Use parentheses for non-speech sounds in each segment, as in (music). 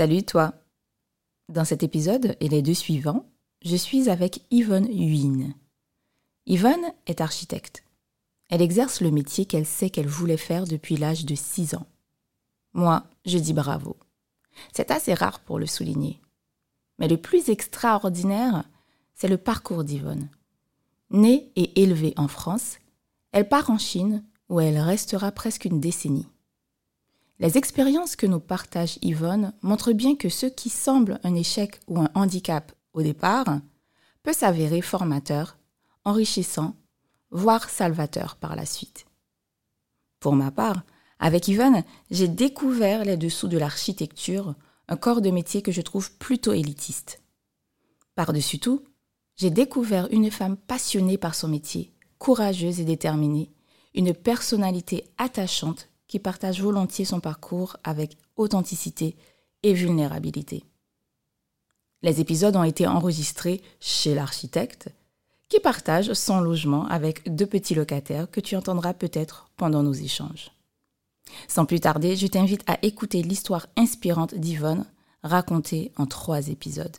Salut toi. Dans cet épisode et les deux suivants, je suis avec Yvonne Huyn. Yvonne est architecte. Elle exerce le métier qu'elle sait qu'elle voulait faire depuis l'âge de 6 ans. Moi, je dis bravo. C'est assez rare pour le souligner. Mais le plus extraordinaire, c'est le parcours d'Yvonne. Née et élevée en France, elle part en Chine où elle restera presque une décennie. Les expériences que nous partage Yvonne montrent bien que ce qui semble un échec ou un handicap au départ peut s'avérer formateur, enrichissant, voire salvateur par la suite. Pour ma part, avec Yvonne, j'ai découvert les dessous de l'architecture, un corps de métier que je trouve plutôt élitiste. Par-dessus tout, j'ai découvert une femme passionnée par son métier, courageuse et déterminée, une personnalité attachante qui partage volontiers son parcours avec authenticité et vulnérabilité. Les épisodes ont été enregistrés chez l'architecte, qui partage son logement avec deux petits locataires que tu entendras peut-être pendant nos échanges. Sans plus tarder, je t'invite à écouter l'histoire inspirante d'Yvonne, racontée en trois épisodes.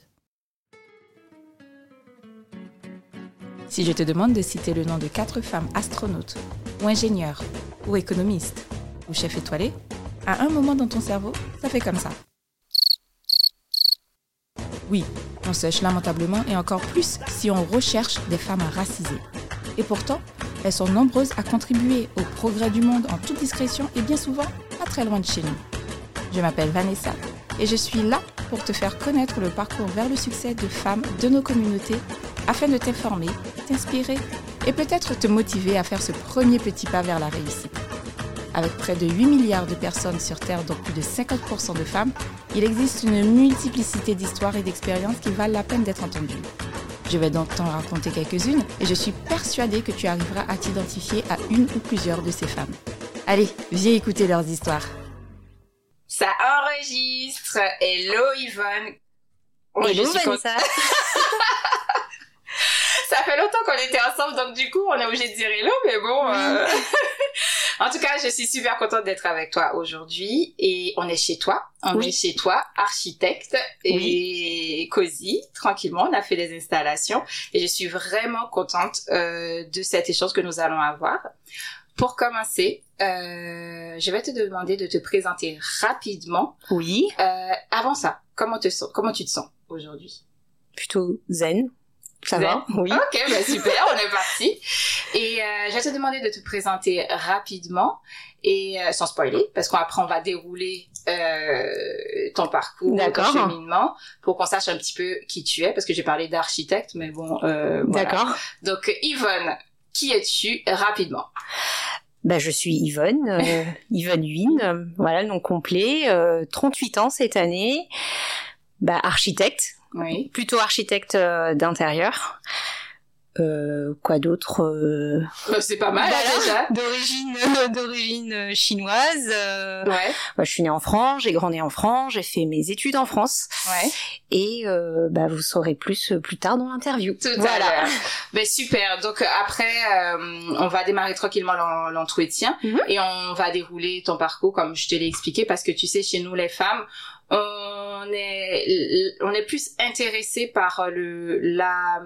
Si je te demande de citer le nom de quatre femmes astronautes, ou ingénieurs, ou économistes, chef étoilé, à un moment dans ton cerveau, ça fait comme ça. Oui, on sèche lamentablement et encore plus si on recherche des femmes racisées. Et pourtant, elles sont nombreuses à contribuer au progrès du monde en toute discrétion et bien souvent pas très loin de chez nous. Je m'appelle Vanessa et je suis là pour te faire connaître le parcours vers le succès de femmes de nos communautés afin de t'informer, t'inspirer et peut-être te motiver à faire ce premier petit pas vers la réussite. Avec près de 8 milliards de personnes sur Terre, dont plus de 50% de femmes, il existe une multiplicité d'histoires et d'expériences qui valent la peine d'être entendues. Je vais donc t'en raconter quelques-unes et je suis persuadée que tu arriveras à t'identifier à une ou plusieurs de ces femmes. Allez, viens écouter leurs histoires. Ça enregistre. Hello Yvonne. Hello Vanessa. (laughs) ça fait longtemps qu'on était ensemble, donc du coup, on est obligé de dire hello, mais bon. Euh... (laughs) en tout cas, je suis super contente d'être avec toi aujourd'hui. Et on est chez toi. On Oui. est chez toi, architecte et cosy, tranquillement. On a fait des installations. Et je suis vraiment contente euh, de cet échange que nous allons avoir. Pour commencer, euh, je vais te demander de te présenter rapidement. Oui, Euh, avant ça, comment, te comment tu te sens aujourd'hui? Plutôt zen. Ça va? Oui. Ok, bah super, on est parti. Et euh, je vais te demander de te présenter rapidement et euh, sans spoiler, parce qu'après on va dérouler euh, ton parcours, ton cheminement, pour qu'on sache un petit peu qui tu es, parce que j'ai parlé d'architecte, mais bon, euh, voilà. D'accord. Donc Yvonne, qui es-tu rapidement? Bah, je suis Yvonne, euh, (laughs) Yvonne Huyn, euh, voilà le nom complet, euh, 38 ans cette année, bah, architecte, Oui. plutôt architecte euh, d'intérieur. Euh, quoi d'autre euh, Bah, c'est pas mal voilà, hein, déjà. D'origine, euh, d'origine euh, chinoise. euh, Ouais, bah, je suis née en France, j'ai grandi en France, j'ai fait mes études en France, ouais. et euh, bah, vous saurez plus plus tard dans l'interview. Tout à voilà. l'heure. (laughs) Ben super. Donc après, euh, on va démarrer tranquillement l'en- l'entretien Mhm. et on va dérouler ton parcours comme je te l'ai expliqué parce que tu sais, chez nous les femmes, on est on est plus intéressé par le la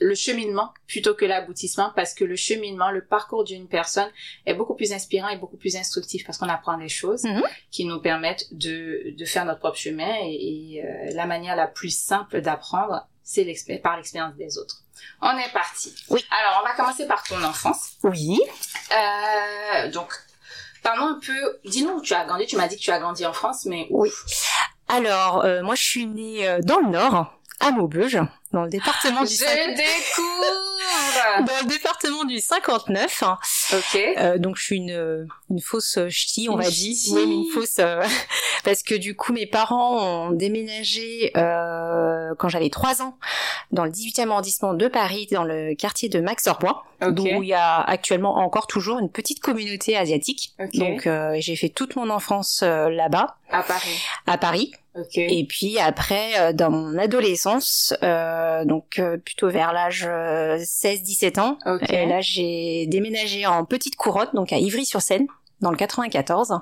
le cheminement plutôt que l'aboutissement parce que le cheminement, le parcours d'une personne est beaucoup plus inspirant et beaucoup plus instructif parce qu'on apprend des choses Mhm. qui nous permettent de de faire notre propre chemin et, et, euh, la manière la plus simple d'apprendre, c'est par l'expérience des autres. On est parti. Oui. Alors, on va commencer par ton enfance. Oui. Euh, donc, parlons un peu. Dis-nous où tu as grandi. Tu m'as dit que tu as grandi en France, mais où? Oui. Alors, euh, moi, je suis née euh, dans le Nord, à Maubeuge, dans le département du Je cinq- découvre. (laughs) dans le département du 59. ok. Euh, donc, je suis une une fausse ch'ti, on Une va dire. Oui, mais une fausse euh, (laughs) parce que du coup, mes parents ont déménagé euh, quand j'avais 3 ans dans le 18e arrondissement de Paris, dans le quartier de Max-Orbois, Ok. où il y a actuellement encore toujours une petite communauté asiatique. Ok. Donc, j'ai fait toute mon enfance là-bas, À Paris. à Paris. Ok. Et puis après, dans mon adolescence, euh, donc euh, plutôt vers l'âge euh, 16-17 ans, Ok. et là j'ai déménagé en petite couronne, donc à Ivry-sur-Seine, dans le 94.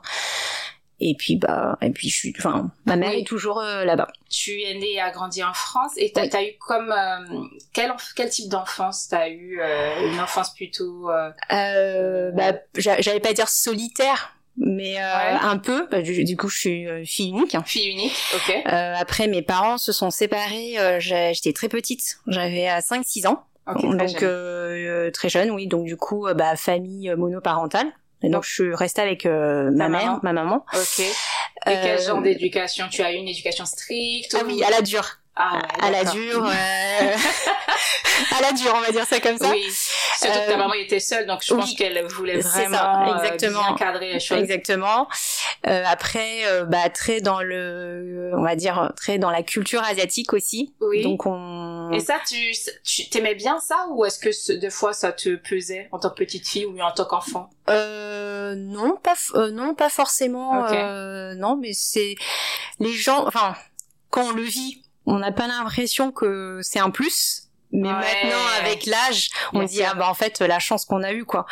et puis bah et puis je suis enfin ma mère Oui. est toujours euh, là-bas. Tu es né et a grandi en France et t'as Oui. as eu comme euh, quel quel type d'enfance t'as eu euh, une enfance plutôt euh, Euh, bah j'a- j'allais pas dire solitaire mais euh, Ouais. un peu Bah, du, du coup je suis euh, fille unique. hein. fille unique, ok. Euh, après mes parents se sont séparés, euh, j'étais très petite, j'avais 5 6 ans. Ok, très donc jeune. euh, très jeune oui, donc du coup euh, bah famille euh, monoparentale. Et donc Donc- je suis restée avec euh, ma mère, maman. ma maman. Ok. Et quel Euh, genre d'éducation? Tu as eu une éducation stricte Ah ou- oui, à la dure. Ah ouais, à la dure. euh, (laughs) à la dure, on va dire ça comme ça. Oui. Surtout que ta Euh, maman était seule, donc je oui, pense qu'elle voulait c'est ça, vraiment euh, exactement. bien cadrer les choses. Exactement. Euh, après, euh, bah très dans le, on va dire très dans la culture asiatique aussi. Oui. Donc on. Et ça, tu, tu t'aimais bien ça ou est-ce que ce- des fois ça te pesait en tant que petite fille ou en tant qu'enfant? Euh, non, pas euh, non, pas forcément. Ok. euh, non, mais c'est les gens. Enfin, quand on le vit, on n'a pas l'impression que c'est un plus. Mais Ouais. maintenant, avec l'âge, on Bien dit sûr. ah bah en fait la chance qu'on a eue quoi.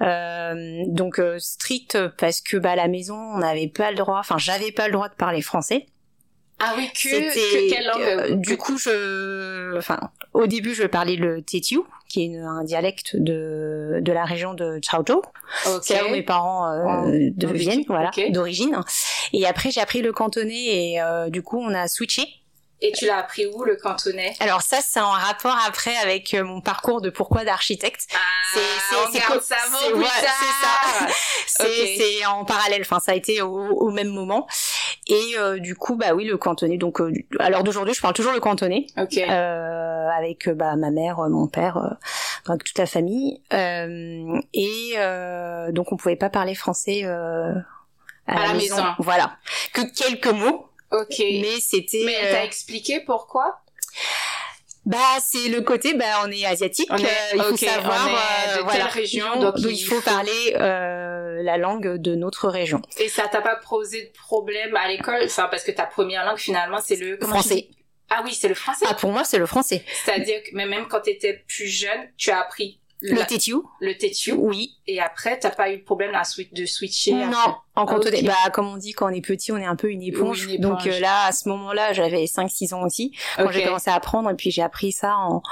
Euh, donc euh, strict parce que bah à la maison on n'avait pas le droit. Enfin, j'avais pas le droit de parler français. Ah oui, que, que quelle langue euh, du coup je enfin au début je parlais le Tetiu qui est une- un dialecte de de la région de Chaozhou. Ok. C'est là où mes parents euh, Oh, de voilà, d'origine. Et après, j'ai appris le cantonais et euh, du coup, on a switché. Et tu l'as appris où le cantonais? Alors ça, c'est en rapport après avec euh, mon parcours de pourquoi d'architecte. Ah, C'est- ça c'est- ouais, (laughs) c'est en parallèle. Enfin, ça a été au, au même moment. Et euh, du coup, bah oui, le cantonais. Donc, euh, à l'heure d'aujourd'hui, je parle toujours le cantonais. Euh, avec bah, ma mère, mon père, toute la famille. Et donc on pouvait pas parler français à, la maison. Voilà, que quelques mots, ok. mais c'était. Mais elle euh, expliqué pourquoi? Bah c'est le côté, bah on est asiatique, On est- euh, il faut savoir on est euh, de voilà, telle région, donc il il faut faut- parler la langue de notre région. Et ça t'a pas posé de problème à l'école? Enfin, parce que ta première langue, finalement, c'est le... Français. Ah oui, c'est le français? Ah pour moi c'est le français. C'est-à-dire que mais même quand t'étais plus jeune, tu as appris Le la- tétiou, le tétiou oui. et après, t'as pas eu le problème à switch, de switcher après. Non, en cantonais. ok. Bah, comme on dit, quand on est petit, on est un peu une éponge. Donc euh, là, à ce moment-là, j'avais 5-6 ans aussi, quand j'ai commencé à apprendre, et puis j'ai appris ça en,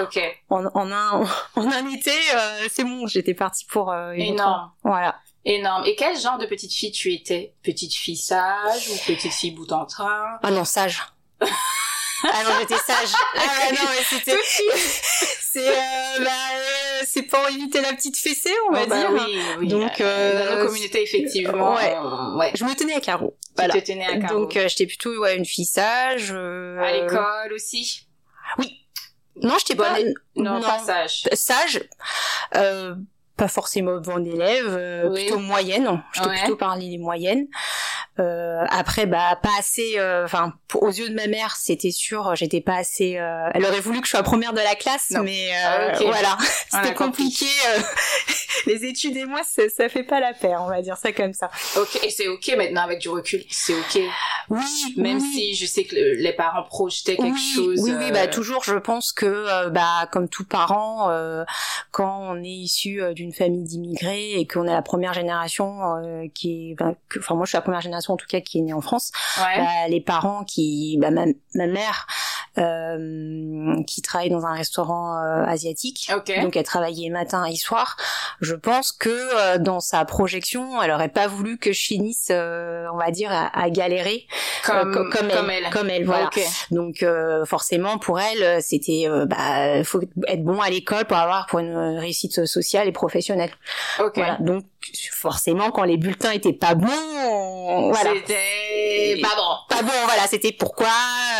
ok. en, en, un, (laughs) en un été. euh, c'est bon, j'étais partie pour euh, une autre- Énorme. Voilà. Énorme. Et quel genre de petite fille tu étais? Petite fille sage ou petite fille bout en train? Ah non, sage. (laughs) ah non, j'étais sage. Ah ouais, non, mais c'était... (laughs) c'est euh, bah, c'est pour éviter la petite fessée, on va Oh, bah dire. oui, oui. Donc, Dans euh, nos communautés, effectivement. ouais. on- ouais. Je me tenais à carreau. Tu Voilà. te tenais à carreau. Donc euh, j'étais plutôt ouais, une fille sage. euh, à l'école aussi Non, j'étais pas Bonne- Non, pas sage. sage, euh, pas forcément bonne élève, euh, Oui. plutôt moyenne. J'étais Ouais. plutôt parmi les moyennes. Euh, après, bah pas assez. euh, Enfin, aux yeux de ma mère, c'était sûr, j'étais pas assez. euh, elle aurait voulu que je sois première de la classe, Non. mais euh, Ah, ok. voilà, (laughs) c'était compliqué. euh, (laughs) les études et moi, ça, ça fait pas la paire, on va dire ça comme ça. Ok, et c'est ok maintenant avec du recul. C'est ok. Oui, Même oui. si je sais que le- les parents projetaient quelque oui, chose. Oui, oui, bah toujours, je pense que, bah comme tout parent, euh, quand on est issu d'une famille d'immigrés et qu'on est la première génération euh, qui est, enfin moi je suis la première génération en tout cas qui est née en France, Ouais. bah, les parents qui, bah, ma, ma mère euh, qui travaille dans un restaurant euh, asiatique. ok. Donc elle travaillait matin et soir. Je pense que euh, dans sa projection, elle aurait pas voulu que je finisse, euh, on va dire, à, à galérer comme, euh, co- comme, comme elle, elle. comme elle, voilà. Ok. Donc euh, forcément pour elle c'était euh, bah faut être bon à l'école pour avoir pour une réussite sociale et professionnelle. Ok. Voilà. Donc forcément quand les bulletins étaient pas bons, on- voilà. C'était pas bon. Pas bon, voilà, c'était pourquoi,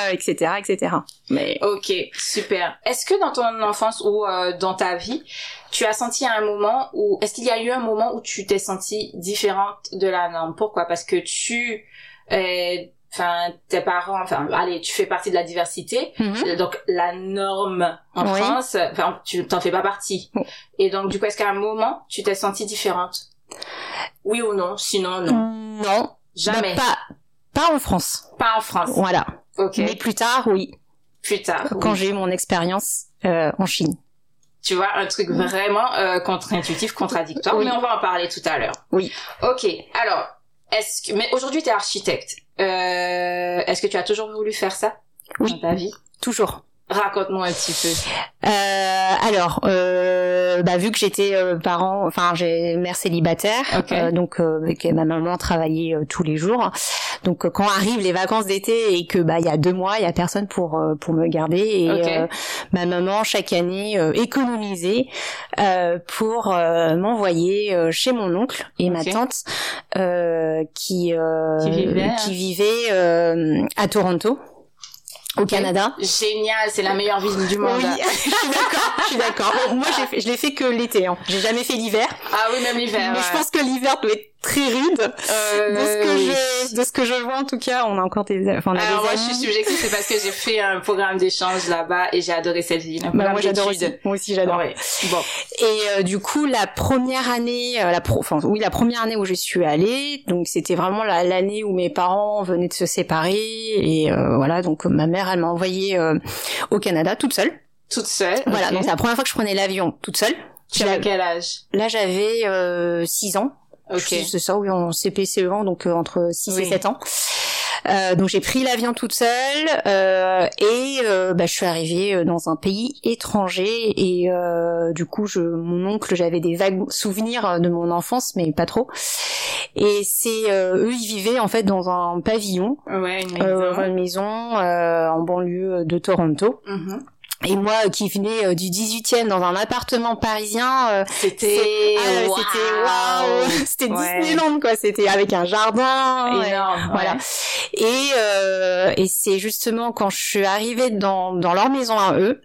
euh, etc., etc. Mais Ok, super. Est-ce que dans ton enfance ou euh, dans ta vie, tu as senti à un moment où, est-ce qu'il y a eu un moment où tu t'es sentie différente de la norme? Pourquoi? Parce que tu, euh, enfin, tes parents, enfin, allez, tu fais partie de la diversité, Mhm. donc la norme en Oui. France, enfin, tu t'en fais pas partie. Et donc, du coup, est-ce qu'à un moment, tu t'es sentie différente? Oui ou non Sinon, non. non, Jamais. bah, pas pas en France. pas en France. Voilà. Ok. Mais plus tard, oui, Plus tard. quand oui. j'ai eu mon expérience euh, en Chine. Tu vois, un truc vraiment euh, contre-intuitif, contradictoire, Oui. mais on va en parler tout à l'heure. Oui. Ok, alors, est-ce que, mais aujourd'hui, tu es architecte. Euh, est-ce que tu as toujours voulu faire ça? Oui. dans ta vie? Toujours. Raconte-moi un petit peu. Euh, alors, euh, bah, vu que j'étais euh, parent, enfin j'ai mère célibataire, Ok. euh, donc euh, ma maman travaillait euh, tous les jours. Donc quand arrivent les vacances d'été et que bah il y a deux mois, il y a personne pour euh, pour me garder et Ok. euh, ma maman chaque année euh, économisait euh, pour euh, m'envoyer chez mon oncle et ma tante euh, qui euh, Qui vivait, hein. qui vivait, euh, à Toronto au. Canada. Génial, c'est la meilleure ville du monde. Oui, (laughs) je suis d'accord, je suis d'accord. Bon, moi, j'ai fait, je l'ai fait que l'été. Hein. J'ai jamais fait l'hiver. Ah oui, même l'hiver. mais ouais. je pense que l'hiver doit être très rude. Euh, de ce que oui. je, de ce que je vois en tout cas, on a encore des, enfin, on a Alors des moi, amis. je suis subjective, c'est parce que j'ai fait un programme d'échange là-bas et j'ai adoré cette ville. Bah, moi, j'adore aussi. Moi aussi, j'adore. Ouais. Bon. Et euh, du coup, la première année, euh, la pro, enfin oui, la première année où je suis allée, donc c'était vraiment la- l'année où mes parents venaient de se séparer et euh, voilà, donc ma mère, elle m'a envoyée euh, au Canada toute seule. Toute seule. Voilà, donc c'est la première fois que je prenais l'avion toute seule. Tu avais quel âge? Là, j'avais 6 ans. Ok. C'est ça, oui, en CP-CE1, donc euh, entre 6 Oui. et 7 ans. Euh, donc j'ai pris l'avion toute seule euh, et euh, bah, je suis arrivée euh, dans un pays étranger et euh, du coup je, mon oncle j'avais des vagues souvenirs de mon enfance mais pas trop et c'est euh, eux ils vivaient en fait dans un pavillon Ouais, une maison. euh, une maison euh, en banlieue de Toronto Mhm. Et moi euh, qui venais euh, du 18e dans un appartement parisien euh, C'était ah ouais, waouh. (laughs) c'était Ouais. Disneyland quoi. C'était avec un jardin et- voilà. Et euh, et c'est justement quand je suis arrivée dans dans leur maison à eux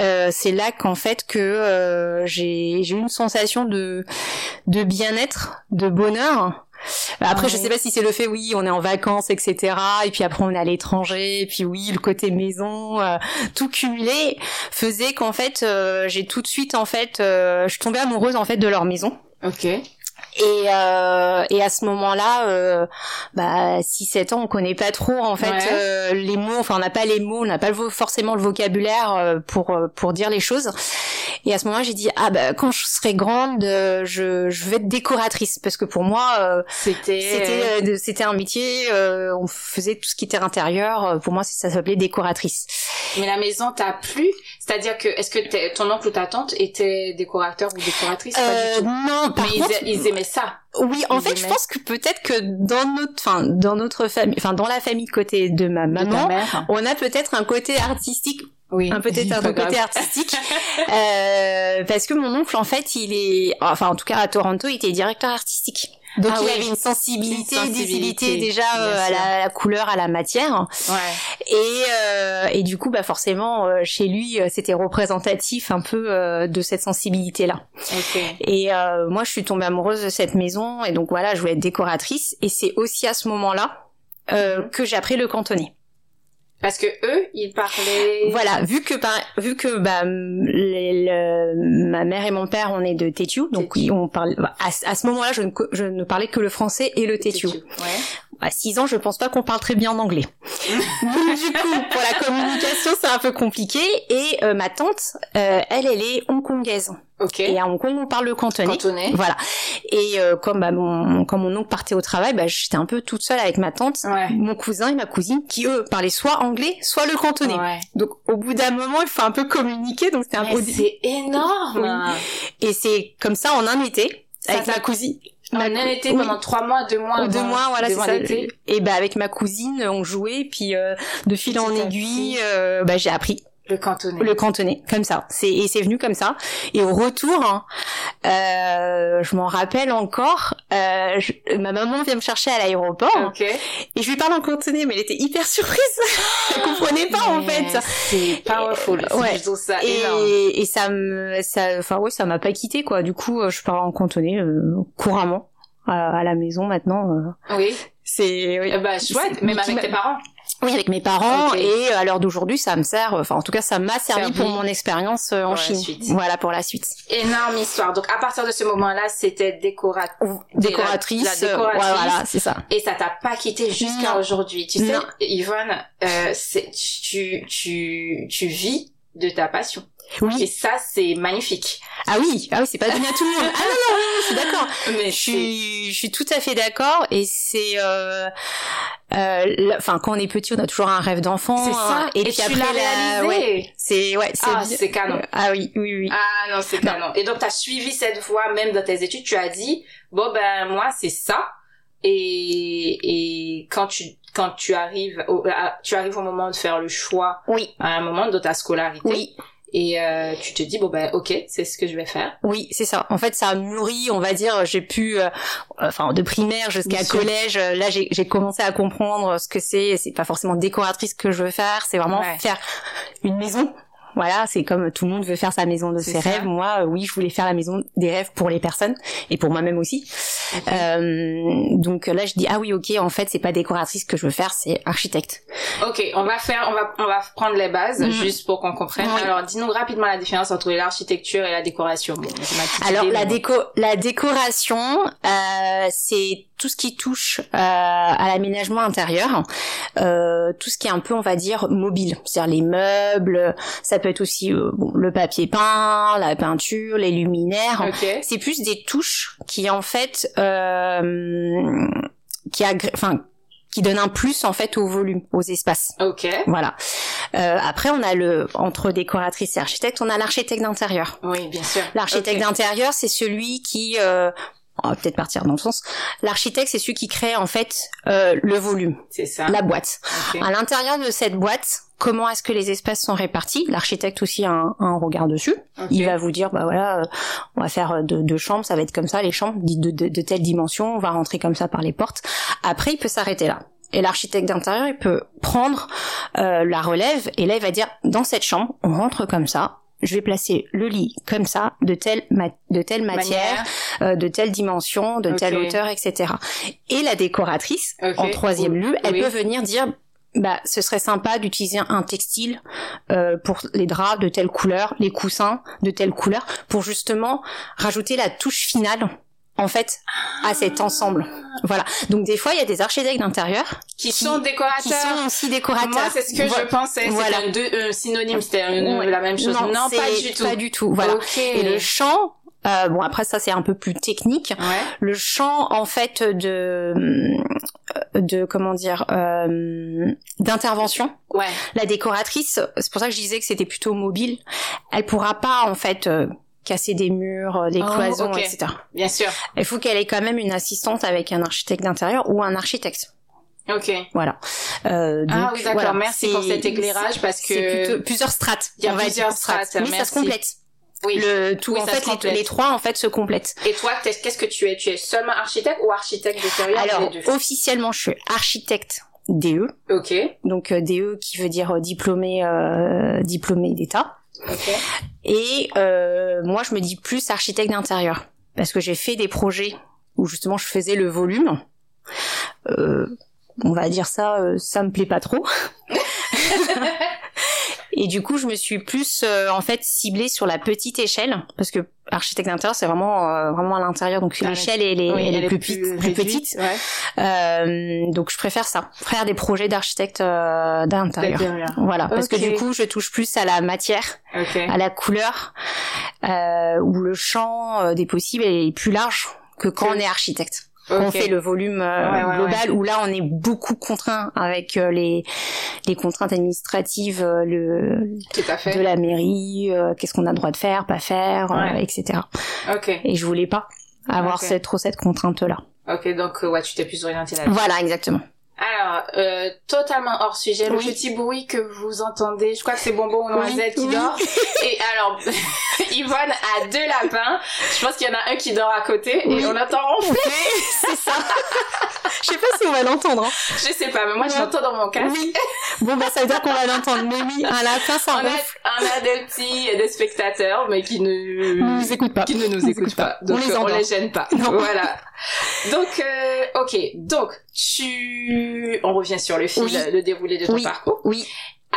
euh, c'est là qu'en fait que euh, j'ai j'ai eu une sensation de de bien-être de bonheur après, Ah je sais pas si c'est le fait, oui, on est en vacances, etc. Et puis après, on est à l'étranger. Et puis oui, le côté maison, euh, tout cumulé faisait qu'en fait, euh, j'ai tout de suite, en fait, euh, je tombais amoureuse en fait de leur maison. Ok. Et, euh, et à ce moment-là, euh, bah, 6-7 ans, on connaît pas trop en fait Ouais. euh, les mots. Enfin, on n'a pas les mots, on n'a pas le forcément le vocabulaire euh, pour euh, pour dire les choses. Et à ce moment-là, j'ai dit ah bah quand je serai grande, euh, je je vais être décoratrice parce que pour moi, euh, C'était. c'était euh, c'était un métier. euh, on faisait tout ce qui était intérieur. Pour moi, ça s'appelait décoratrice. Mais la maison t'a plu? C'est-à-dire que est-ce que t'es- ton oncle ou ta tante était décorateur ou décoratrice Pas Euh, du tout. non, par Mais ils, contre, a- ils aimaient ça. Oui, en Ils fait, je pense que peut-être que dans notre, enfin, dans notre famille, enfin, dans la famille côté de ma De maman, mère. on a peut-être un côté artistique, Oui. un peut-être (laughs) un Pas côté artistique, euh, parce que mon oncle, en fait, il est, enfin, en tout cas à Toronto, il était directeur artistique. Donc Ah il oui. avait une sensibilité, Une sensibilité, déjà euh, à la, la couleur, à la matière. Ouais. Et, euh, et du coup, bah forcément, euh, chez lui, euh, c'était représentatif un peu euh, de cette sensibilité-là. Ok. Et euh, moi, je suis tombée amoureuse de cette maison, et donc voilà, je voulais être décoratrice. Et c'est aussi à ce moment-là euh, Mhm. que j'ai appris le cantonais. Parce que eux, ils parlaient. Voilà, vu que par, vu que bah m- les- le- ma mère et mon père on est de Tétiou, donc Tétiou. on parle à, ce- à ce moment-là, je ne, je ne parlais que le français et le Tétiou. Ouais. À 6 ans, je pense pas qu'on parle très bien en anglais. Donc (laughs) du coup, pour la communication, c'est un peu compliqué. Et euh, ma tante, euh, elle, elle est hongkongaise. Ok. Et à Hong Kong, on parle le cantonais. Cantonais. Voilà. Et euh, comme bah, mon comme mon oncle partait au travail, bah, j'étais un peu toute seule avec ma tante, Ouais. mon cousin et ma cousine, qui eux parlaient soit anglais, soit le cantonais. Ouais. Donc au bout d'un moment, il faut un peu communiquer. Donc c'était un peu c'est énorme. et c'est comme ça en un été Ça avec t'a- ma cousine. On a cou- été pendant trois mois, deux mois. Deux mois, voilà, deux c'est mois ça. Et bah avec ma cousine, on jouait, puis euh, de fil en aiguille, euh, bah j'ai appris Le cantonais. le cantonais, comme ça. C'est et c'est venu comme ça. Et au retour, hein, euh, je m'en rappelle encore. euh, je- ma maman vient me chercher à l'aéroport Ok. et je lui parle en cantonais, mais elle était hyper surprise. (laughs) elle comprenait pas en fait. C'est powerful. Ouais. Ouais. Je ça énorme. Et, et ça me, ça, enfin ouais, ça m'a pas quitté quoi. Du coup, euh, je parle en cantonais euh, couramment à, à la maison maintenant. euh. Oui. C'est oui. Bah, chouette. Même avec tes parents. Oui, avec mes parents et à l'heure d'aujourd'hui, ça me sert. Enfin, en tout cas, ça m'a servi, Servi. pour mon expérience euh, en Pour la Chine. suite. Voilà pour la suite. Énorme histoire. Donc, à partir de ce moment-là, c'était. Décoratrice. la euh, décoratrice. ouais, voilà, c'est ça. Et ça t'a pas quitté jusqu'à aujourd'hui. Tu sais. Yvonne, euh, tu, tu, tu vis de ta passion. Oui. Et ça, c'est magnifique. Ah oui, ah oui, c'est pas donné à tout le monde. Ah non, non, oui, je suis d'accord. (laughs) Mais Je suis, je suis tout à fait d'accord. Et c'est, euh, euh, enfin, quand on est petit, on a toujours un rêve d'enfant. C'est ça. hein. Et, puis tu après, l'as la- ouais, c'est, ouais, c'est, Ah, c'est canon. Ah oui, oui, oui. Ah non, c'est canon. Et donc, tu as suivi cette voie même dans tes études. Tu as dit, bon, ben, moi, c'est ça. Et, et quand tu, quand tu arrives au, à- tu arrives au moment de faire le choix, Oui, à un moment de ta scolarité. oui. Et euh, tu te dis, bon, ben, ok, c'est ce que je vais faire. Oui, c'est ça. En fait, ça a mûri, on va dire. J'ai pu, euh, enfin, de primaire jusqu'à collège. euh, Là, j'ai j'ai commencé à comprendre ce que c'est. C'est pas forcément décoratrice que je veux faire. C'est vraiment Ouais. faire une maison. Voilà, c'est comme tout le monde veut faire sa maison de ses ça. rêves. Moi, euh, oui, je voulais faire la maison des rêves pour les personnes et pour moi-même aussi. Euh, donc là, je dis ah oui, ok. En fait, c'est pas décoratrice que je veux faire, c'est architecte. Ok, on va faire, on va, on va prendre les bases Mhm. juste pour qu'on comprenne. Oui. Alors, dis-nous rapidement la différence entre l'architecture et la décoration. Bon, Alors idée, la déco, la décoration, euh, c'est tout ce qui touche euh, à l'aménagement intérieur, euh, tout ce qui est un peu, on va dire, mobile, c'est-à-dire les meubles. Ça peut être aussi euh, bon, le papier peint, la peinture, les luminaires. Ok. C'est plus des touches qui en fait, euh, qui enfin, qui donnent un plus en fait au volume, aux espaces. Ok. Voilà. Euh, après, on a le entre décoratrice et architecte, on a l'architecte d'intérieur. Oui, bien sûr. L'architecte d'intérieur, c'est celui qui, euh, on va peut-être partir dans le sens. L'architecte, c'est celui qui crée en fait euh, le volume, ça. la boîte. À l'intérieur de cette boîte, comment est-ce que les espaces sont répartis? L'architecte aussi a un, un regard dessus. Il va vous dire, bah voilà, euh, on va faire euh, deux, deux chambres, ça va être comme ça, les chambres de, de, de telle dimension, on va rentrer comme ça par les portes. Après, il peut s'arrêter là. Et l'architecte d'intérieur, il peut prendre euh, la relève et là, il va dire, dans cette chambre, on rentre comme ça. Je vais placer le lit comme ça, de telle ma- de telle matière, euh, de telle dimension, de telle hauteur, etc. Et la décoratrice, en troisième lieu, elle Oui. peut venir dire bah ce serait sympa d'utiliser un textile euh, pour les draps de telle couleur, les coussins de telle couleur, pour justement rajouter la touche finale en fait à cet ensemble. Voilà. Donc des fois il y a des architectes d'intérieur Qui, qui- sont qui décorateurs. sont aussi décorateurs. Moi, c'est ce que Voilà. je pensais. Voilà. C'était un, deux- synonyme, c'était Ouais. la même chose. Non, pas c'est du tout. Pas du tout. Voilà. Et le chant, euh, bon après ça c'est un peu plus technique. Ouais. le champ en fait de de comment dire euh, d'intervention Ouais. la décoratrice c'est pour ça que je disais que c'était plutôt mobile elle pourra pas en fait euh, casser des murs euh, des Oh, cloisons etc Bien sûr. il faut qu'elle ait quand même une assistante avec un architecte d'intérieur ou un architecte Ok. voilà euh, Ah oui, d'accord. voilà. Merci pour cet écéclairage parce que plutôt plusieurs strates Il y a plusieurs strates, oui ça se complète oui. le tout Oui, en fait les, trois en fait se complètent Et toi, qu'est-ce que tu es? Tu es seulement architecte ou architecte d'intérieur alors les deux officiellement je suis architecte DE Ok. donc euh, DE qui veut dire diplômé euh, diplômé d'État. Et euh, moi, je me dis plus architecte d'intérieur parce que j'ai fait des projets où justement je faisais le volume. Euh, on va dire ça, euh, ça me plaît pas trop. (laughs) Et du coup, je me suis plus euh, en fait ciblée sur la petite échelle parce que architecte d'intérieur, c'est vraiment euh, vraiment à l'intérieur, donc Ah, l'échelle elle est, Oui, elle est elle plus, plus petite. Ouais. Euh, donc je préfère ça, faire des projets d'architecte euh, d'intérieur. Voilà, parce que du coup, je touche plus à la matière, Ok. à la couleur, euh, où le champ euh, des possibles est plus large que quand on est architecte. Quand on Ok. fait le volume euh, Ouais, ouais, global, où là on est beaucoup contraint avec euh, les les contraintes administratives, euh, le fait. de la mairie, euh, qu'est-ce qu'on a le droit de faire, pas faire, euh, etc. Ok. Et je voulais pas avoir cette, trop cette contrainte là. Ok. Donc euh, ouais, tu t'es plus orienté là-dessus. Voilà, exactement. Alors, euh, totalement hors sujet, le petit bruit que vous entendez, je crois que c'est Bonbon ou Noisette Oui, qui dort. (laughs) Et alors, (laughs) Yvonne a deux lapins. Je pense qu'il y en a un qui dort à côté Oui. et on entend ronfler. c'est ça. Je sais pas si on va l'entendre. Hein. Je sais pas, mais moi je l'entends dans mon casque. Oui. Bon bah ça veut dire qu'on va l'entendre. Mais oui, un lapin ça On a, on a des petits, des spectateurs, mais qui ne, On nous écoute pas. qui ne nous écoutent pas. Donc on les on les gêne pas. Non. Voilà. Donc, euh, ok. Donc, tu, on revient sur le fil, Oui. le déroulé de ton Oui. parcours. Oui.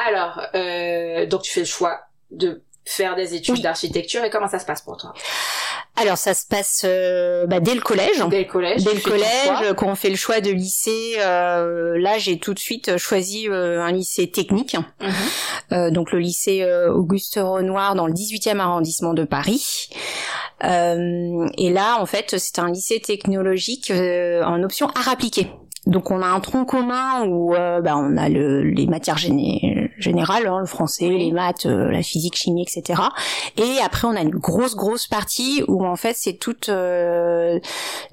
Alors, euh, donc tu fais le choix de faire des études Oui. d'architecture et comment ça se passe pour toi? Alors ça se passe euh, bah, dès le collège. Dès le collège Dès le collège, quand on fait le choix de lycée, euh, là j'ai tout de suite choisi euh, un lycée technique, Mhm. euh, donc le lycée euh, Auguste Renoir dans le 18e arrondissement de Paris. Euh, et là en fait c'est un lycée technologique euh, en option art appliqué. Donc on a un tronc commun où euh, bah, on a le, les matières géné- générales, hein, le français, les maths, euh, la physique, chimie, etc. Et après on a une grosse grosse partie où en fait c'est toute euh,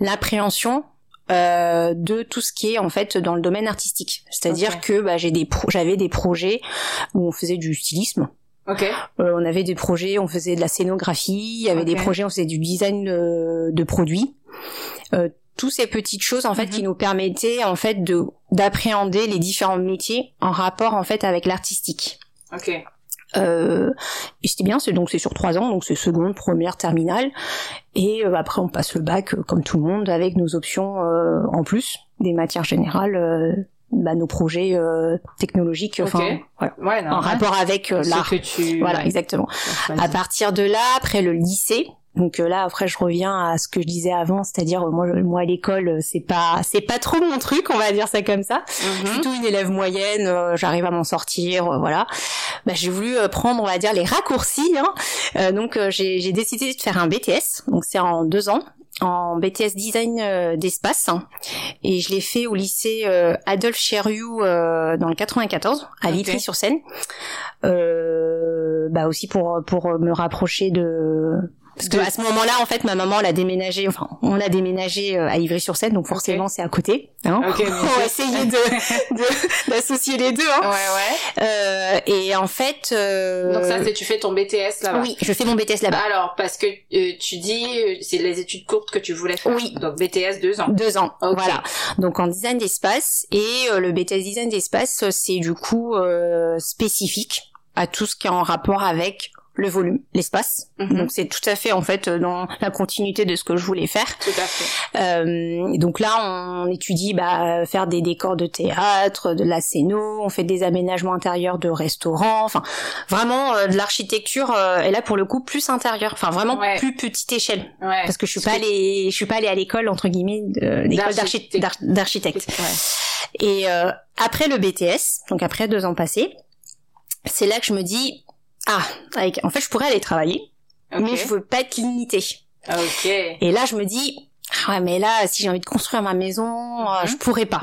l'appréhension euh, de tout ce qui est en fait dans le domaine artistique. C'est-à-dire que bah, j'ai des j'avais des projets où on faisait du stylisme, Ok. euh, on avait des projets, on faisait de la scénographie, il y avait des projets, on faisait du design de, de produits. Euh, tous ces petites choses en fait Mhm. qui nous permettaient en fait de d'appréhender les différents métiers en rapport en fait avec l'artistique. Ok. Euh, c'était bien, c'est donc c'est sur trois ans, donc c'est seconde, première, terminale, et euh, après on passe le bac euh, comme tout le monde avec nos options euh, en plus des matières générales, euh, bah, nos projets euh, technologiques, enfin Ok. voilà, Ouais, non. en rapport avec l'art. tu. Voilà, exactement. À partir de là, après le lycée. Donc euh, là après je reviens à ce que je disais avant, c'est-à-dire euh, moi moi à l'école euh, c'est pas c'est pas trop mon truc, on va dire ça comme ça. Je suis Mhm. plutôt une élève moyenne, euh, j'arrive à m'en sortir, euh, voilà. Bah, j'ai voulu prendre, on va dire, les raccourcis. Hein. Euh, donc j'ai j'ai décidé de faire un BTS, donc c'est en deux ans, en BTS design d'espace, hein. et je l'ai fait au lycée euh, Adolphe Cherriou euh, dans le 94 à. Vitry-sur-Seine. Euh, bah aussi pour pour me rapprocher de parce que à ce moment-là, en fait, ma maman l'a déménagé, enfin, on a déménagé euh, à Ivry-sur-Seine, donc forcément c'est à côté. Hein. Ok, bien (laughs) on va sûr. essayer de de- (laughs) d'associer les deux. Hein. Ouais, ouais. Euh, et en fait, euh, Donc ça, c'est tu fais ton BTS là-bas. oui, je fais mon BTS là-bas. Alors, parce que euh, tu dis, euh, c'est les études courtes que tu voulais faire. Oui. Donc BTS deux ans. Deux ans, Ok. voilà. Donc en design d'espace et euh, le BTS design d'espace, c'est du coup euh, spécifique à tout ce qui est en rapport avec le volume, l'espace. Mhm. Donc c'est tout à fait en fait euh, dans la continuité de ce que je voulais faire. Tout à fait. Euh, donc là, on étudie bah, faire des décors de théâtre, de la scéno, on fait des aménagements intérieurs de restaurants, enfin vraiment euh, de l'architecture. euh, et là pour le coup plus intérieur, enfin vraiment Ouais. plus petite échelle, Ouais. parce que je suis pas allée, je suis pas allée à l'école entre guillemets, d'archi- D'architecte. Ouais. Et après le BTS, donc après deux ans passés, c'est là que je me dis ah, avec, en fait je pourrais aller travailler, mais je veux pas être limitée. Ok. Et là, je me dis, ah ouais, mais là, si j'ai envie de construire ma maison, euh, Mhm. je pourrais pas.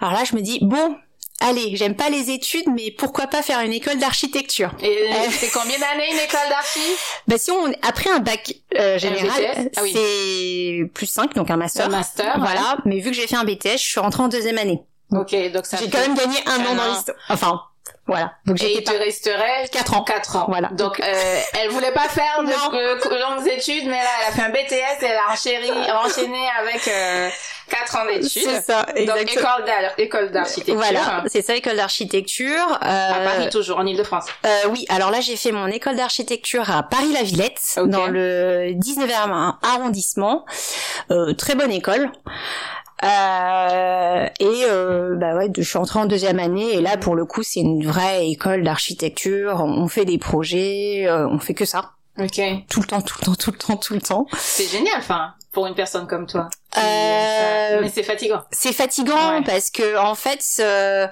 Alors là, je me dis, bon, allez, j'aime pas les études, mais pourquoi pas faire une école d'architecture? Et Euh. c'est combien d'années une école d'archi? Bah si on après un bac euh, général? Ah oui. c'est plus 5, donc un master. Un master. Voilà, mais vu que j'ai fait un BTS, je suis rentrée en deuxième année. Ok, donc ça J'ai fait- quand même gagné un un an dans an. l'histoire. Enfin, voilà. Donc Et il pas... te resterait Quatre ans. 4 ans. Voilà. Donc, euh, elle voulait pas faire de euh, longues études, mais là, elle a fait un BTS et elle a enchéri, enchaîné avec euh, 4 ans d'études. C'est ça, Donc, exactement. école d'ar- école d'architecture. Voilà, c'est ça, école d'architecture. À Euh, Paris, toujours, en Ile-de-France. Euh, oui, alors là j'ai fait mon école d'architecture à Paris-la-Villette, dans le 19e arrondissement. Euh, très bonne école. Euh, et euh, bah ouais, je suis entrée en deuxième année et là pour le coup c'est une vraie école d'architecture. On fait des projets, euh, on fait que ça Ok. tout le temps, tout le temps, tout le temps, tout le temps. C'est génial, enfin, pour une personne comme toi. Euh, ça- Mais c'est fatigant. C'est fatigant Ouais. parce que en fait, euh,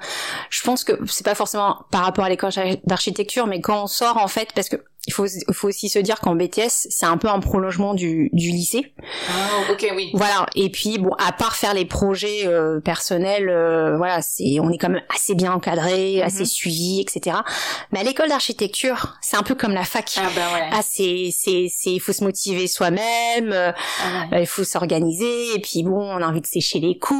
je pense que c'est pas forcément par rapport à l'école d'architecture, mais quand on sort en fait, parce que il faut, faut aussi se dire qu'en BTS, c'est un peu un prolongement du, du lycée. Ah, ok, oui. Voilà. Et puis bon, à part faire les projets euh, personnels, euh, voilà, c'est, on est quand même assez bien encadré, Mhm. assez suivi, etc. Mais à l'école d'architecture, c'est un peu comme la fac. Ah ben ouais. Ah, c'est, c'est, c'est, il faut se motiver soi-même. euh, Ah ouais. euh, il faut s'organiser et puis bon on a envie de sécher les cours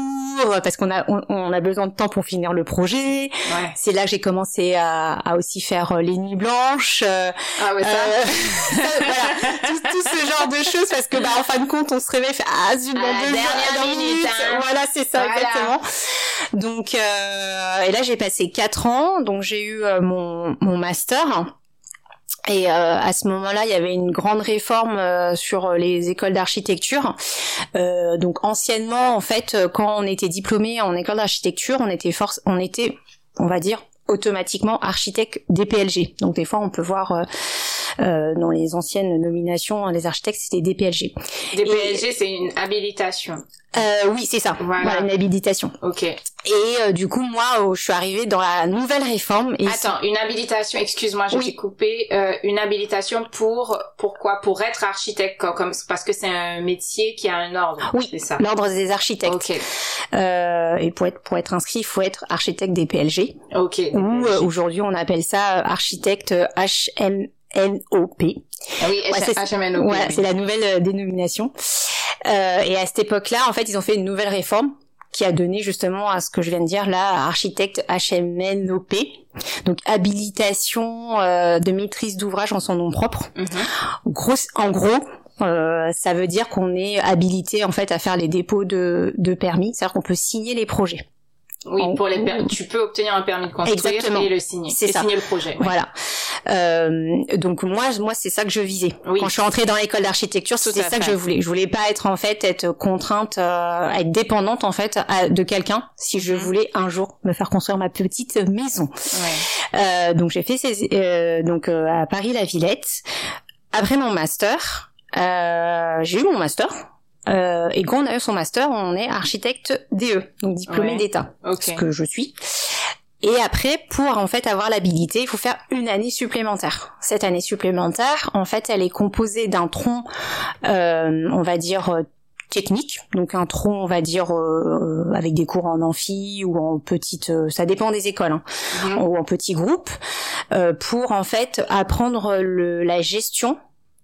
parce qu'on a on, on a besoin de temps pour finir le projet Ouais. c'est là que j'ai commencé à, à aussi faire euh, les nuits blanches Ah ouais, ça. euh, (laughs) ça, voilà, tout, tout ce genre de choses parce que bah en fin de compte on se réveille fait ah zut dans la deux dernière heures, dans minute, hein. voilà c'est ça Voilà. exactement donc euh, et là j'ai passé quatre ans donc j'ai eu euh, mon mon master et euh, à ce moment-là, il y avait une grande réforme euh, sur les écoles d'architecture. Euh, donc anciennement, en fait, euh, quand on était diplômé en école d'architecture, on était force, on était, on va dire, automatiquement architecte DPLG. Donc des fois, on peut voir euh, euh, dans les anciennes nominations, les architectes c'était DPLG. DPLG, c'est une habilitation. Euh, oui, c'est ça. Voilà. une habilitation. Ok. Et euh, du coup, moi, oh, je suis arrivée dans la nouvelle réforme. Et Attends, une habilitation. Excuse-moi, je t'ai coupé. Euh, une habilitation pour pourquoi Pour être architecte, comme parce que c'est un métier qui a un ordre. Oui, c'est ça. L'ordre des architectes. Ok. Euh, et pour être pour être inscrit, il faut être architecte des PLG. Ok. Ou euh, aujourd'hui, on appelle ça euh, architecte HM. NOP. Ah oui, ouais, c'est, HMNOP. Ouais, c'est la nouvelle euh, dénomination. Euh, et à cette époque-là, en fait, ils ont fait une nouvelle réforme qui a donné justement à ce que je viens de dire là, architecte HMNOP, donc habilitation euh, de maîtrise d'ouvrage en son nom propre. Mm-hmm. en gros, euh, ça veut dire qu'on est habilité en fait à faire les dépôts de, de permis, c'est-à-dire qu'on peut signer les projets. Oui, pour les tu peux obtenir un permis de construire et le signer. C'est signer le projet. Voilà. Euh, donc moi, moi c'est ça que je visais. Quand je suis entrée dans l'école d'architecture, c'était ça que je voulais. Je voulais pas être en fait être contrainte, euh, être dépendante en fait de quelqu'un si je mhm. voulais un jour me faire construire ma petite maison. Ouais. Euh, donc j'ai fait ces, euh, donc euh, à Paris la Villette. Après mon master, j'ai eu mon master euh, et quand on a eu son master, on est architecte DE, donc diplômé d'État, ce que je suis. Et après, pour en fait avoir l'habilité, il faut faire une année supplémentaire. Cette année supplémentaire, en fait, elle est composée d'un tronc, euh, on va dire euh, technique, donc un tronc, on va dire euh, avec des cours en amphi ou en petite, ça dépend des écoles, hein, mhm. ou en petits groupes, pour en fait apprendre le, la gestion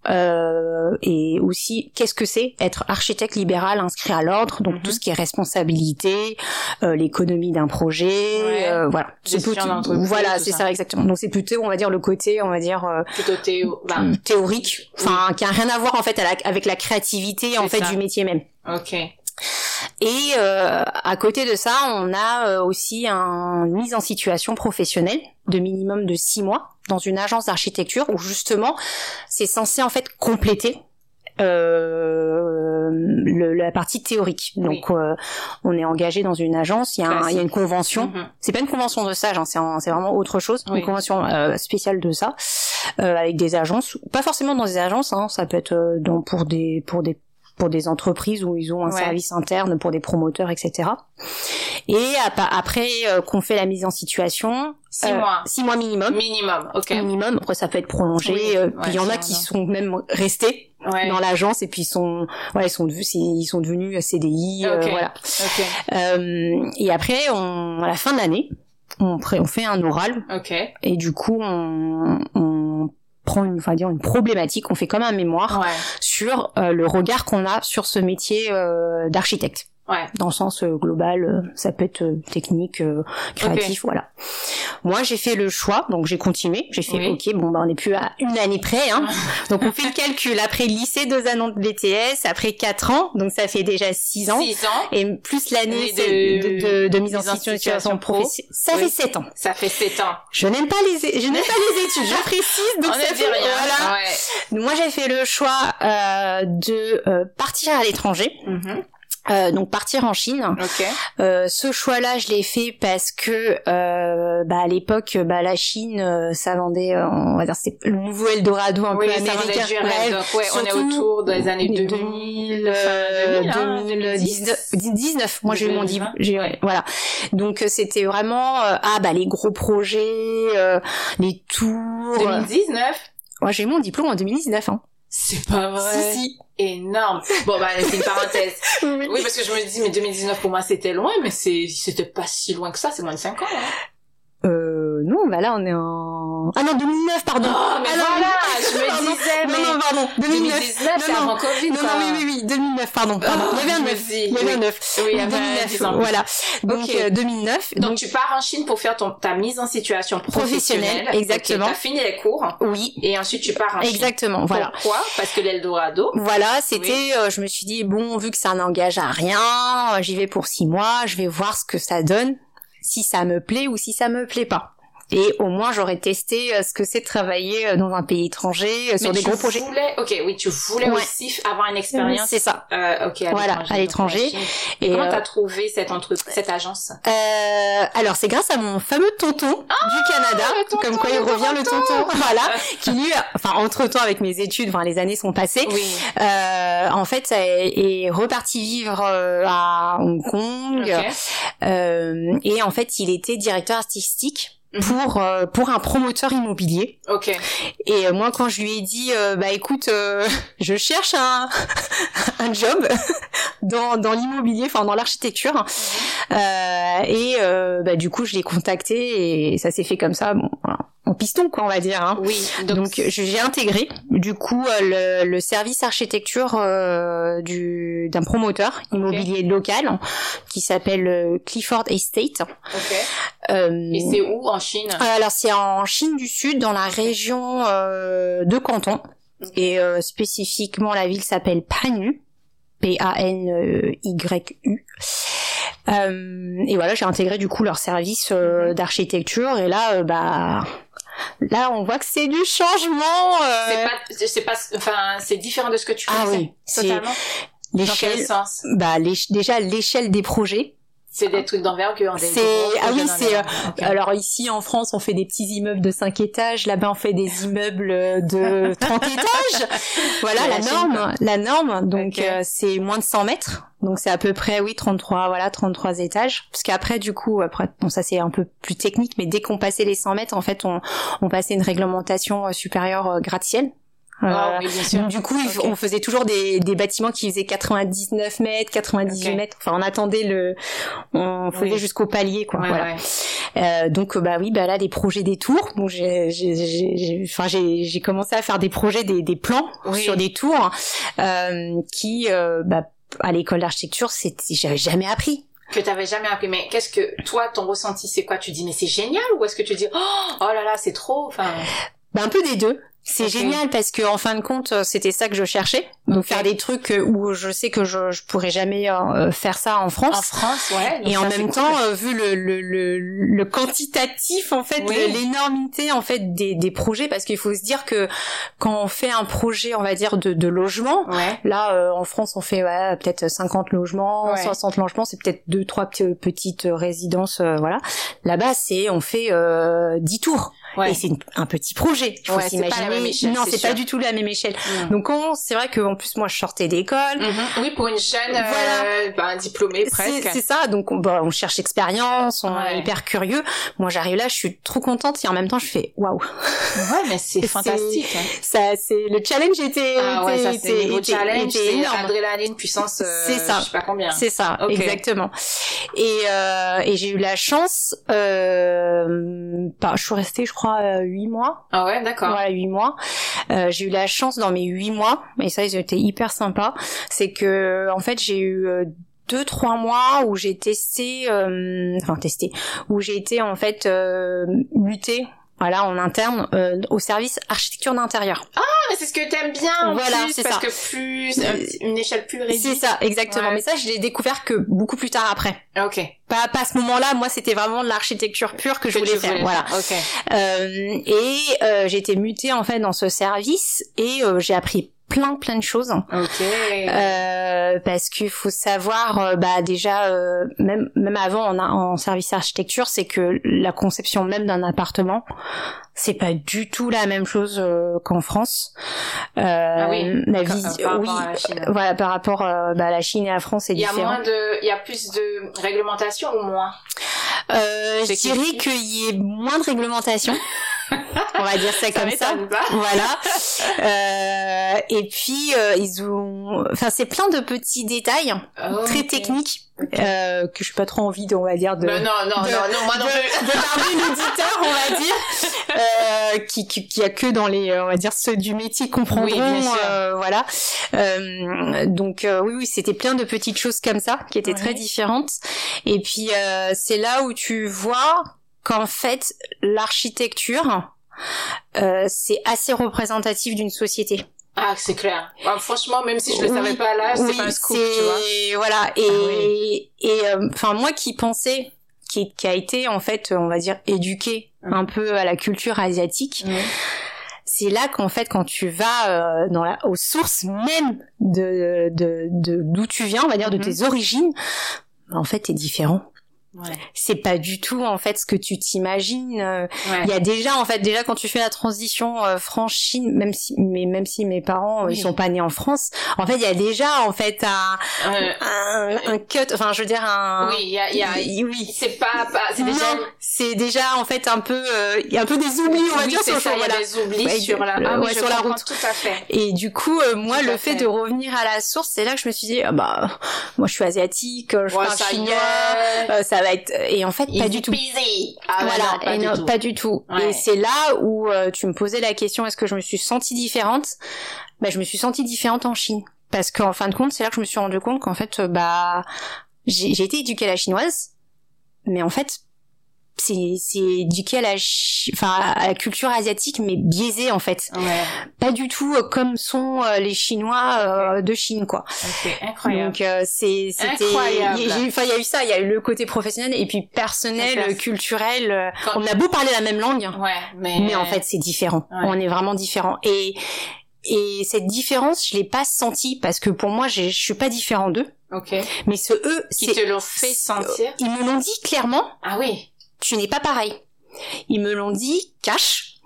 euh, et aussi qu'est-ce que c'est être architecte libéral inscrit à l'ordre, donc tout mhm. ce qui est responsabilité, euh, l'économie d'un projet, euh, voilà. C'est voilà, c'est ça. exactement. Donc c'est plutôt, on va dire le côté, on va dire euh, plutôt théo... bah, théorique, enfin qui a rien à voir en fait avec la créativité en fait du métier même. Ok. Et euh, à côté de ça, on a euh, aussi une mise en situation professionnelle de minimum de six mois dans une agence d'architecture où justement c'est censé en fait compléter euh, le, la partie théorique. Donc euh, on est engagé dans une agence, il y a, il y a une convention. Mm-hmm. C'est pas une convention de hein, c'est vraiment autre chose, une convention euh, spéciale de ça, euh, avec des agences, pas forcément dans des agences, hein, ça peut être dans pour des pour des pour des entreprises où ils ont un service interne pour des promoteurs, etc. Et après euh, qu'on fait la mise en situation, six euh, mois, six mois minimum, minimum, ok, minimum. Après ça peut être prolongé. Euh, puis il y en a qui sont même restés dans l'agence et puis ils sont, ouais, ils sont devenus, ils sont devenus CDI, voilà. et après, on, à la fin de l'année, on, on fait un oral. Ok. Et du coup, on, on prend une, enfin dire une problématique, on fait comme un mémoire sur euh, le regard qu'on a sur ce métier euh, d'architecte. Ouais. Dans le sens euh, global, euh, ça peut être euh, technique, créatif, voilà. Moi, j'ai fait le choix, donc j'ai continué. J'ai fait, ok, bon, bah, on n'est plus à une année près, hein. (laughs) donc on fait le calcul. Après lycée, deux années de BTS, après quatre ans, donc ça fait déjà six ans. Six ans. Et plus l'année de, de, mise en situation professionnelle. Ça fait sept ans. Ça fait sept ans. Je n'aime pas les, je n'aime pas les études, je (laughs) précise, donc ça fait, rien. voilà. Moi, j'ai fait le choix de partir à l'étranger. Mm-hmm. Euh, donc partir en Chine. Okay. Euh, ce choix-là, je l'ai fait parce que euh, bah, à l'époque, bah, la Chine, euh, ça vendait, euh, on va dire, c'est le nouveau Eldorado un oui, peu américain. ouais, on est autour des années 2000, 2000, 2019. 19. Moi, j'ai eu mon diplôme. Voilà. Donc c'était vraiment ah bah les gros projets, les tours. 2019. Moi, j'ai eu mon diplôme en 2019. Hein. C'est pas vrai. Si, si énorme. Bon bah c'est une parenthèse. (laughs) oui. parce que je me dis mais 2019 pour moi c'était loin mais c'est c'était pas si loin que ça, c'est moins de 5 ans. Hein. Euh, non, bah là on est en... Ah non, 2009, pardon Oh, mais ah, voilà, (laughs) je me disais, mais... Non, non, pardon, 2009. 2019, c'est avant Covid, Non, non, oui, oui, oui, 2009, pardon, pardon. Oh, il y avait un 9, il y avait un 9. Oui, il y avait 2009, voilà. Donc, okay. euh, 2009. Donc, donc, tu pars en Chine pour faire ton, ta mise en situation professionnelle. professionnelle exactement. Okay, t'as fini les cours. Oui. Et ensuite, tu pars en Chine. Exactement, voilà. Pourquoi? Parce que l'Eldorado? Voilà, c'était, oui. euh, je me suis dit, bon, vu que ça n'engage à rien, j'y vais pour six mois, je vais voir ce que ça donne, si ça me plaît ou si ça me plaît pas Et au moins, j'aurais testé euh, ce que c'est de travailler euh, dans un pays étranger euh, sur des gros projets. Voulais, ok, oui, tu voulais Ouais. aussi avoir une expérience. C'est ça. Euh, ok, à Voilà, à l'étranger. Et, comment euh, t'as trouvé cette entreprise, cette agence? Euh, alors c'est grâce à mon fameux tonton du Canada, Ah, tonton comme quoi il revient le tonton, (laughs) voilà, (laughs) qui lui, enfin entre temps avec mes études, enfin les années sont passées, Oui. euh, en fait est, est reparti vivre à Hong Kong Ok. euh, et en fait il était directeur artistique. Pour euh, pour un promoteur immobilier. Ok. et euh, moi quand je lui ai dit euh, bah écoute euh, (laughs) je cherche un (laughs) un job (laughs) dans dans l'immobilier enfin dans l'architecture. Mhm. euh, et euh, bah du coup je l'ai contacté et ça s'est fait comme ça. Bon voilà, en piston quoi on va dire hein. Oui. Donc, Donc je- j'ai intégré du coup euh, le, le service architecture euh, du d'un promoteur immobilier local qui s'appelle euh, Clifford Estate. ok. Euh, Et c'est où en Chine? alors c'est en Chine du Sud, dans la région euh, de Canton, et euh, spécifiquement la ville s'appelle Panyu, P-A-N-Y-U. Euh, et voilà, j'ai intégré du coup leur service euh, d'architecture, et là, euh, bah, là on voit que c'est du changement. euh, C'est pas, c'est pas, enfin, c'est différent de ce que tu Ah faisais. oui, c'est Totalement. Dans quel l'échelle, sens? Bah déjà l'échelle des projets. C'est des trucs d'envergure. C'est- ah oui, c'est, euh. Alors ici en France, on fait des petits immeubles de 5 étages, là-bas on fait des (laughs) immeubles de 30 (laughs) étages. Voilà la norme, la norme. Donc euh, c'est moins de 100 mètres. Donc c'est à peu près oui 33 voilà 33 étages parce qu'après du coup après bon ça c'est un peu plus technique mais dès qu'on passait les 100 mètres en fait on on passait une réglementation euh, supérieure euh, gratte-ciel. Ah oui, bien sûr. donc, du coup, on faisait toujours des, des bâtiments qui faisaient 99 mètres, 98 Ok. mètres. Enfin, on attendait le, on faisait Oui. jusqu'au palier, quoi. Ouais, voilà. ouais. Euh, donc, euh, bah oui, bah là, des projets des tours. Bon, j'ai, enfin, j'ai, commencé à faire des projets, des, des plans Oui. sur des tours, euh, qui, euh, bah, à l'école d'architecture, c'était, j'avais jamais appris. Que t'avais jamais appris. Mais qu'est-ce que, toi, ton ressenti, c'est quoi? Tu dis, mais c'est génial, ou est-ce que tu dis, oh, oh là là, c'est trop, enfin, Bah, un peu des deux. C'est génial parce que en fin de compte, euh, c'était ça que je cherchais. Donc faire des trucs euh, où je sais que je, je pourrais jamais euh, faire ça en France. en France, ouais. Et en même temps, euh, vu le, le, le, le quantitatif, en fait, Oui. l'énormité en fait des, des projets, parce qu'il faut se dire que quand on fait un projet, on va dire de, de logement, Ouais. là euh, en France on fait ouais, peut-être 50 logements, Ouais. 60 logements, c'est peut-être deux trois pe- petites résidences, euh, voilà. Là-bas c'est on fait euh, 10 tours Ouais. et c'est un petit projet. Il faut s'imaginer. Même échelle, non, c'est pas du tout la même échelle. Donc on- c'est vrai qu'en plus moi je sortais d'école. Mhm. Oui, pour une jeune, euh, Voilà. ben, diplômée presque. c'est ça, donc on, bah, on cherche l'expérience, on Ouais. est hyper curieux. Moi j'arrive là, je suis trop contente et en même temps je fais waouh. Ouais, mais c'est (laughs) fantastique. hein. Ça c'est le challenge était Ah ouais, ça c'est était- challenge, c'est adrénaline, puissance, euh, C'est ça. je sais pas combien. C'est ça, exactement. Et, euh, et j'ai eu la chance, euh, bah, je suis restée, je crois, huit mois. Ah ouais, d'accord. Voilà, huit mois. Euh, j'ai eu la chance dans mes huit mois, et ça, ils ont été hyper sympas. C'est que, en fait, j'ai eu euh, deux, trois mois où j'ai testé, euh, enfin testé, où j'ai été en fait euh. Voilà, en interne, euh, au service architecture d'intérieur. Ah, mais c'est ce que t'aimes bien, en Voilà, plus, c'est parce ça. que plus, un petit- une échelle plus réduite. C'est ça, exactement. Ouais. Mais ça, je l'ai découvert que beaucoup plus tard après. Ok. Pas, pas à ce moment-là, moi c'était vraiment de l'architecture pure que je voulais faire. voulais Voilà. Ok. Euh, et euh, j'ai été mutée en fait dans ce service et euh, j'ai appris plein plein de choses. Ok. Euh, parce qu'il faut savoir, euh, bah déjà, euh, même même avant en, en service architecture, c'est que la conception même d'un appartement, c'est pas du tout la même chose euh, qu'en France. Euh, Ah oui, la visi- par oui, à la Chine. voilà, par rapport bah, à la Chine et à la France, c'est Il y a différent. moins de, il y a plus de réglementation ou moins? Euh, je dirais qu'il y ait moins de réglementation. (laughs) On va dire ça, comme ça. pas. Voilà. Euh, et puis euh, ils ont, enfin c'est plein de petits détails Oh, très techniques euh, que je pas trop envie, de, on va dire, de. Ben non, non, de- non, non, moi non de, plus. de parler l'auditeur, on va dire, (laughs) euh, qui, qui, qui a que dans les, on va dire ceux du métier comprendront, Oui, euh, voilà. Euh, donc euh, oui, oui, c'était plein de petites choses comme ça qui étaient Ouais. très différentes. Et puis euh, c'est là où tu vois qu'en fait l'architecture euh, c'est assez représentatif d'une société. Ah, c'est clair. Bah, franchement, même si je le Oui, savais pas là, c'est oui, pas un scoop, tu vois. voilà et Ah oui. et euh, enfin moi qui pensais qui, qui a été en fait, on va dire, éduqué un peu à la culture asiatique, c'est là qu'en fait, quand tu vas euh, dans la, aux sources même de de d'où tu viens, on va dire, de Mhm. tes origines, en fait, t'es différent. Ouais. C'est pas du tout en fait ce que tu t'imagines. euh, Ouais. il y a déjà en fait déjà quand tu fais la transition euh, France-Chine, même si mais même si mes parents euh, Oui. ils sont pas nés en France, en fait il y a déjà en fait un Euh, un, un cut, enfin je veux dire un oui, il y a, y a, oui. c'est pas, pas c'est déjà, c'est déjà en fait un peu euh, il y a un peu des oublis on va oui, dire sur ça, il y a voilà. des oublis Ouais, sur la, le- ah oui, sur la route. tout à fait. Et du coup, euh, moi, Tout le fait fait. de revenir à la source, c'est là que je me suis dit, ah bah, moi, je suis asiatique, euh, je parle chinois, euh, ça va être, et en fait, pas du. Ah voilà, non, pas et du non, tout. pas du tout. Ouais. Et c'est là où euh, tu me posais la question, est-ce que je me suis sentie différente? Bah, je me suis sentie différente en Chine, parce qu'en fin de compte, c'est là que je me suis rendu compte qu'en fait, euh, bah, j'ai été éduquée à la chinoise, mais en fait, c'est c'est éduqué à la, enfin, à la culture asiatique, mais biaisée en fait, Ouais, pas du tout euh, comme sont euh, les Chinois euh, de Chine, quoi. ok, incroyable. Donc euh, c'est c'était Incroyable. il y a- j'ai- enfin il y a eu ça, il y a eu le côté professionnel et puis personnel, culturel. Quand- On a beau parler la même langue, ouais, mais, mais en fait c'est différent. Ouais. On est vraiment différent et et cette différence, je l'ai pas sentie parce que pour moi, je suis pas différent d'eux. ok. Mais ce eux, Qui te l'ont fait sentir. ils me l'ont dit clairement. Ah oui. Tu n'es pas pareil. Ils me l'ont dit cash.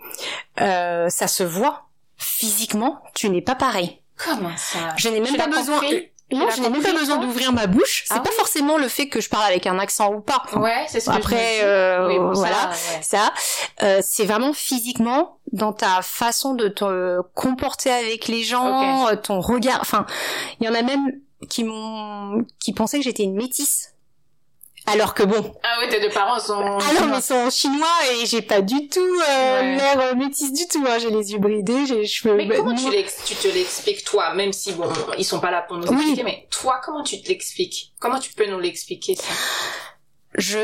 Euh, ça se voit physiquement. Tu n'es pas pareil. Comment ça? Je n'ai même pas besoin. compris Non, je n'ai même pas besoin d'ouvrir ma bouche. C'est Ah pas oui forcément le fait que je parle avec un accent ou pas. Ouais, c'est ce que je me Après, euh, Oui, bon, ça, voilà, ouais. ça, euh, c'est vraiment physiquement dans ta façon de te comporter avec les gens, euh, ton regard. Enfin, il y en a même qui m'ont, qui pensaient que j'étais une métisse. Alors que bon, Ah oui, tes deux parents sont. ah non, mais ils sont chinois et j'ai pas du tout euh, Ouais. l'air euh, métisse du tout. Hein. J'ai les yeux bridés, j'ai les cheveux. Mais comment tu, tu te l'expliques toi, même si bon, ils sont pas là pour nous Oui. expliquer, mais toi, comment tu te l'expliques? Comment tu peux nous l'expliquer ça? Je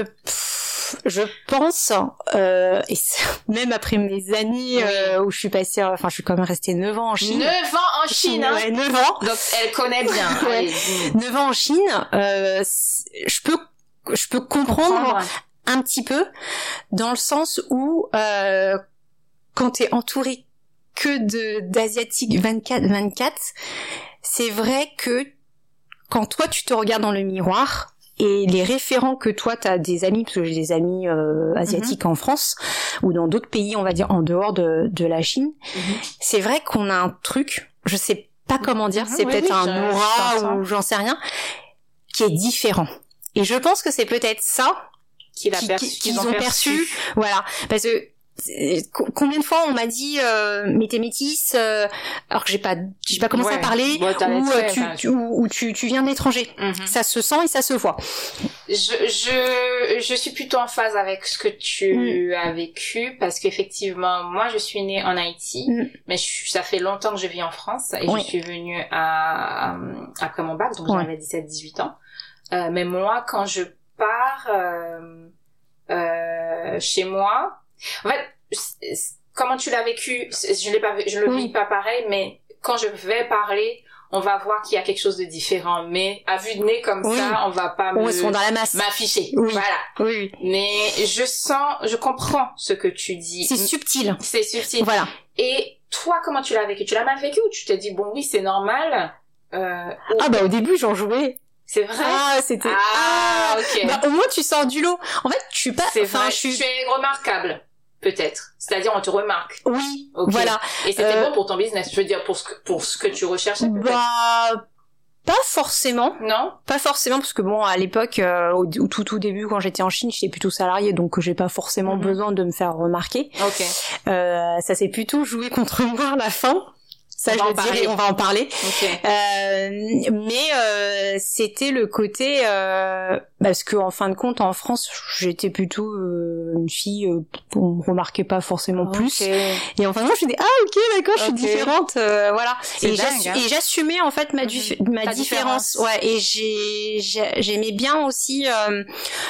je pense euh, et (laughs) même après mes années euh, où je suis passée enfin je suis quand même restée 9 ans en Chine. 9 ans en Chine, hein? Ouais, 9 ans. Donc elle connaît bien. (laughs) Ouais. Allez, dis-nous. 9 ans en Chine, euh, je peux je peux comprendre un petit peu dans le sens où euh, quand t'es entouré que de d'asiatiques 24 24, c'est vrai que quand toi tu te regardes dans le miroir et les référents que toi t'as des amis parce que j'ai des amis euh, asiatiques en France ou dans d'autres pays on va dire en dehors de de la Chine, Mhm. c'est vrai qu'on a un truc, je sais pas comment dire, Mhm, c'est peut-être oui, un aura ou j'en sais rien, qui est différent. Et je pense que c'est peut-être ça qui- qu'ils ont, ont perçu. Voilà, parce que euh, co- combien de fois on m'a dit euh, mais t'es métisse euh, alors que j'ai pas j'ai pas commencé Ouais. à parler ou euh, tu, ou, ou tu tu viens de l'étranger. Mhm. Ça se sent et ça se voit. Je, je, je suis plutôt en phase avec ce que tu as vécu parce qu'effectivement, moi, je suis née en Haïti, Mm. mais je, ça fait longtemps que je vis en France et Oui. je suis venue à, après mon bac, donc Ouais. j'avais 17-18 ans. Euh, mais moi, quand je pars euh, euh, chez moi, en fait, comment tu l'as vécu? Je l'ai pas, je le Oui. vis pas pareil, mais quand je vais parler, on va voir qu'il y a quelque chose de différent. Mais à vue de nez comme Oui. ça, on va pas m'afficher. Oui. Voilà. Oui. Mais je sens, je comprends ce que tu dis. C'est subtil. C'est subtil. Voilà. Et toi, comment tu l'as vécu? Tu l'as mal vécu ou tu t'es dit bon oui c'est normal euh, Ah bah au début j'en jouais. C'est vrai? Ah c'était Ah, ok. Bah, au moins tu sors du lot. En fait, je suis pas c'est enfin vrai. je suis Tu es remarquable, peut-être. C'est-à-dire on te remarque. oui, Ok. voilà. Et c'était Euh, bon pour ton business. Je veux dire pour ce que, pour ce que tu recherchais. Bah pas forcément. Non? Pas forcément parce que bon à l'époque euh, au, au tout tout début quand j'étais en Chine j'étais plutôt salariée donc j'ai pas forcément Mhm. besoin de me faire remarquer. Ok. Euh, ça s'est plutôt joué contre moi à la fin. Ça On je le dirai, parler. on va en parler. Ok. Euh, mais euh, c'était le côté euh, parce que en fin de compte en France j'étais plutôt euh, une fille euh, on me remarquait pas forcément plus Ok. et en fin de compte je me dis ah ok d'accord je suis différente euh, voilà et dingue, hein. et j'assumais en fait ma, dif- ma différence. différence. ouais et j'ai j'ai- j'aimais bien aussi euh,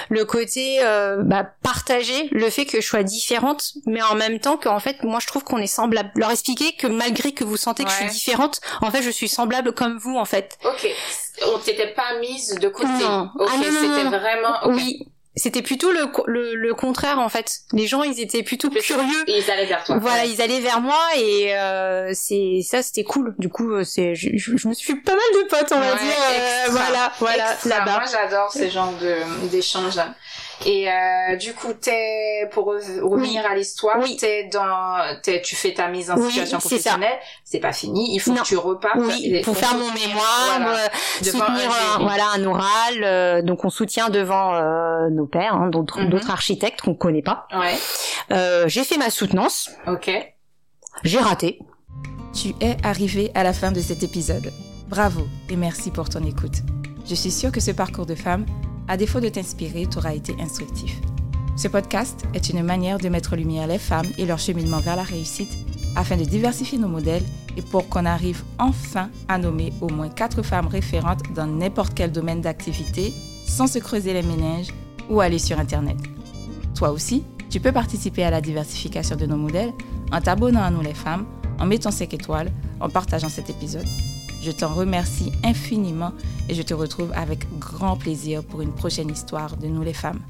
le côté euh, bah, partager le fait que je sois différente mais en même temps qu'en fait moi je trouve qu'on est semblable leur expliquer que malgré que vous sentez que je suis différente en fait je suis semblable comme vous en fait Ok. On t'était pas mise de côté. Non. Ok. Ah, c'était vraiment. oui c'était plutôt le, le, le, contraire en fait. Les gens, ils étaient plutôt curieux. Et ils allaient vers toi. Voilà, ils allaient vers moi et euh, c'est ça, c'était cool. Du coup, euh, c'est je, je, me suis fait pas mal de potes, on va dire. Euh, voilà, voilà, là-bas. Moi, j'adore ce genre de d'échanges. Et euh, du coup, t'es pour revenir à l'histoire, oui. t'es dans, es, tu fais ta mise en situation professionnelle. C'est pas fini. Il faut que tu repartes. Oui, pour faire mon mémoire, voilà, soutenir un, voilà un oral. Euh, donc on soutient devant euh, nos pairs, hein, d'autres mhm. d'autres architectes qu'on connaît pas. Ouais. Euh, j'ai fait ma soutenance. Ok. J'ai raté. Tu es arrivé à la fin de cet épisode. Bravo et merci pour ton écoute. Je suis sûre que ce parcours de femme à défaut de t'inspirer, t'aura été instructif. Ce podcast est une manière de mettre en lumière les femmes et leur cheminement vers la réussite afin de diversifier nos modèles et pour qu'on arrive enfin à nommer au moins quatre femmes référentes dans n'importe quel domaine d'activité sans se creuser les méninges ou aller sur Internet. Toi aussi, tu peux participer à la diversification de nos modèles en t'abonnant à nous les femmes, en mettant 5 étoiles, en partageant cet épisode. Je t'en remercie infiniment et je te retrouve avec grand plaisir pour une prochaine histoire de nous les femmes.